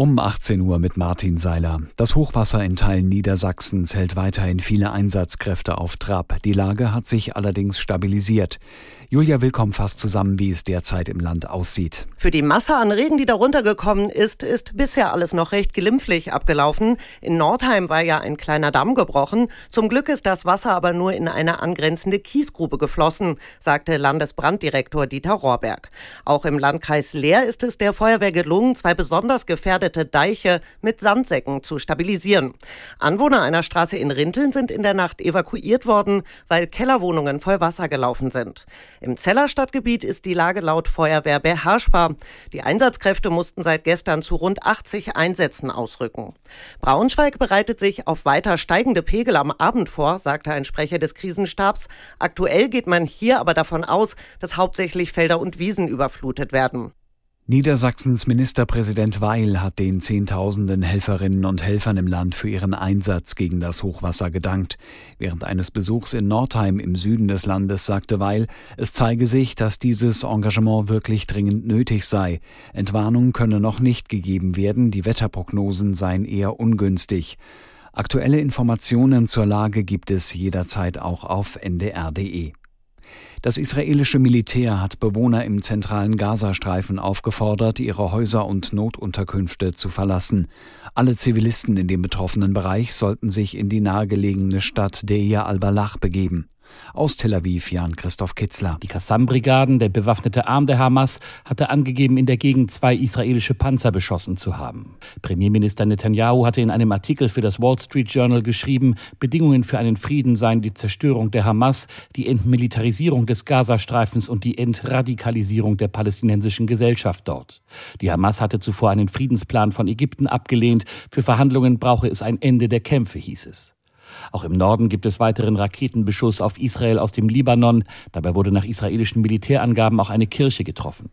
Um 18 Uhr mit Martin Seiler. Das Hochwasser in Teilen Niedersachsens hält weiterhin viele Einsatzkräfte auf Trab. Die Lage hat sich allerdings stabilisiert. Julia Willkomm fasst zusammen, wie es derzeit im Land aussieht. Für die Masse an Regen, die darunter gekommen ist, ist bisher alles noch recht glimpflich abgelaufen. In Nordheim war ja ein kleiner Damm gebrochen. Zum Glück ist das Wasser aber nur in eine angrenzende Kiesgrube geflossen, sagte Landesbranddirektor Dieter Rohrberg. Auch im Landkreis Leer ist es der Feuerwehr gelungen, zwei besonders gefährdete Deiche mit Sandsäcken zu stabilisieren. Anwohner einer Straße in Rinteln sind in der Nacht evakuiert worden, weil Kellerwohnungen voll Wasser gelaufen sind. Im Zeller Stadtgebiet ist die Lage laut Feuerwehr beherrschbar. Die Einsatzkräfte mussten seit gestern zu rund 80 Einsätzen ausrücken. Braunschweig bereitet sich auf weiter steigende Pegel am Abend vor, sagte ein Sprecher des Krisenstabs. Aktuell geht man hier aber davon aus, dass hauptsächlich Felder und Wiesen überflutet werden. Niedersachsens Ministerpräsident Weil hat den Zehntausenden Helferinnen und Helfern im Land für ihren Einsatz gegen das Hochwasser gedankt. Während eines Besuchs in Nordheim im Süden des Landes sagte Weil, es zeige sich, dass dieses Engagement wirklich dringend nötig sei. Entwarnung könne noch nicht gegeben werden, die Wetterprognosen seien eher ungünstig. Aktuelle Informationen zur Lage gibt es jederzeit auch auf ndr.de. Das israelische Militär hat Bewohner im zentralen Gazastreifen aufgefordert, ihre Häuser und Notunterkünfte zu verlassen. Alle Zivilisten in dem betroffenen Bereich sollten sich in die nahegelegene Stadt Deir al-Balach begeben. Aus Tel Aviv Jan-Christoph Kitzler. Die Qassam-Brigaden, der bewaffnete Arm der Hamas, hatte angegeben, in der Gegend zwei israelische Panzer beschossen zu haben. Premierminister Netanyahu hatte in einem Artikel für das Wall Street Journal geschrieben, Bedingungen für einen Frieden seien die Zerstörung der Hamas, die Entmilitarisierung des Gazastreifens und die Entradikalisierung der palästinensischen Gesellschaft dort. Die Hamas hatte zuvor einen Friedensplan von Ägypten abgelehnt. Für Verhandlungen brauche es ein Ende der Kämpfe, hieß es. Auch im Norden gibt es weiteren Raketenbeschuss auf Israel aus dem Libanon. Dabei wurde nach israelischen Militärangaben auch eine Kirche getroffen.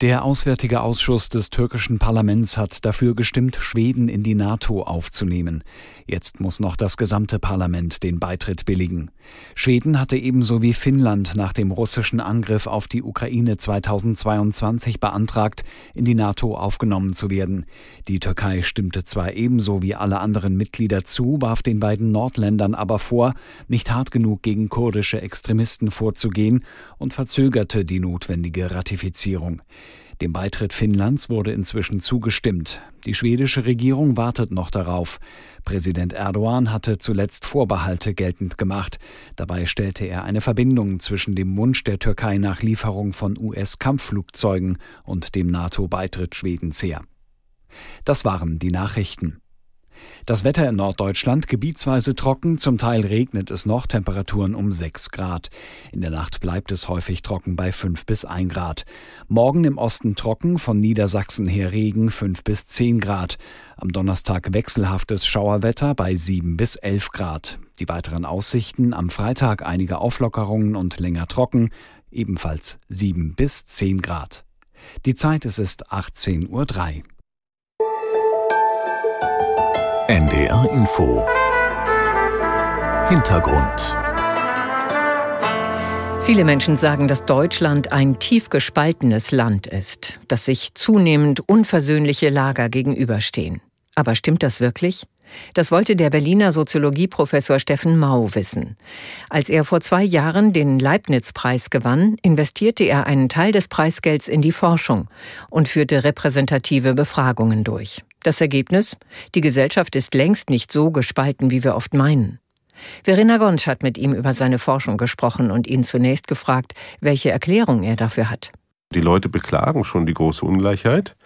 Der Auswärtige Ausschuss des türkischen Parlaments hat dafür gestimmt, Schweden in die NATO aufzunehmen. Jetzt muss noch das gesamte Parlament den Beitritt billigen. Schweden hatte ebenso wie Finnland nach dem russischen Angriff auf die Ukraine 2022 beantragt, in die NATO aufgenommen zu werden. Die Türkei stimmte zwar ebenso wie alle anderen Mitglieder zu, warf den beiden Nordländern aber vor, nicht hart genug gegen kurdische Extremisten vorzugehen und verzögerte die notwendige Ratifizierung. Dem Beitritt Finnlands wurde inzwischen zugestimmt. Die schwedische Regierung wartet noch darauf. Präsident Erdogan hatte zuletzt Vorbehalte geltend gemacht. Dabei stellte er eine Verbindung zwischen dem Wunsch der Türkei nach Lieferung von US-Kampfflugzeugen und dem NATO-Beitritt Schwedens her. Das waren die Nachrichten. Das Wetter in Norddeutschland gebietsweise trocken, zum Teil regnet es noch, Temperaturen um 6 Grad. In der Nacht bleibt es häufig trocken bei 5 bis 1 Grad. Morgen im Osten trocken, von Niedersachsen her Regen 5 bis 10 Grad. Am Donnerstag wechselhaftes Schauerwetter bei 7 bis 11 Grad. Die weiteren Aussichten am Freitag einige Auflockerungen und länger trocken, ebenfalls 7 bis 10 Grad. Die Zeit es ist 18.03 Uhr. NDR Info Hintergrund Viele Menschen sagen, dass Deutschland ein tief gespaltenes Land ist, dass sich zunehmend unversöhnliche Lager gegenüberstehen. Aber stimmt das wirklich? Das wollte der Berliner Soziologieprofessor Steffen Mau wissen. Als er vor zwei Jahren den Leibniz-Preis gewann, investierte er einen Teil des Preisgelds in die Forschung und führte repräsentative Befragungen durch. Das Ergebnis? Die Gesellschaft ist längst nicht so gespalten, wie wir oft meinen. Verena Gonsch hat mit ihm über seine Forschung gesprochen und ihn zunächst gefragt, welche Erklärung er dafür hat. Die Leute beklagen schon die große Ungleichheit.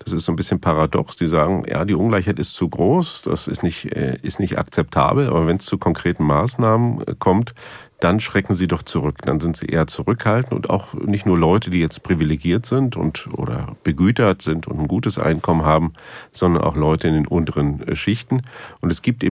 Das ist so ein bisschen paradox. Die sagen, ja, die Ungleichheit ist zu groß, das ist nicht, äh, ist nicht akzeptabel, aber wenn es zu konkreten Maßnahmen äh, kommt, dann schrecken sie doch zurück. Dann sind sie eher zurückhaltend und auch nicht nur Leute, die jetzt privilegiert sind und oder begütert sind und ein gutes Einkommen haben, sondern auch Leute in den unteren äh, Schichten. Und es gibt eben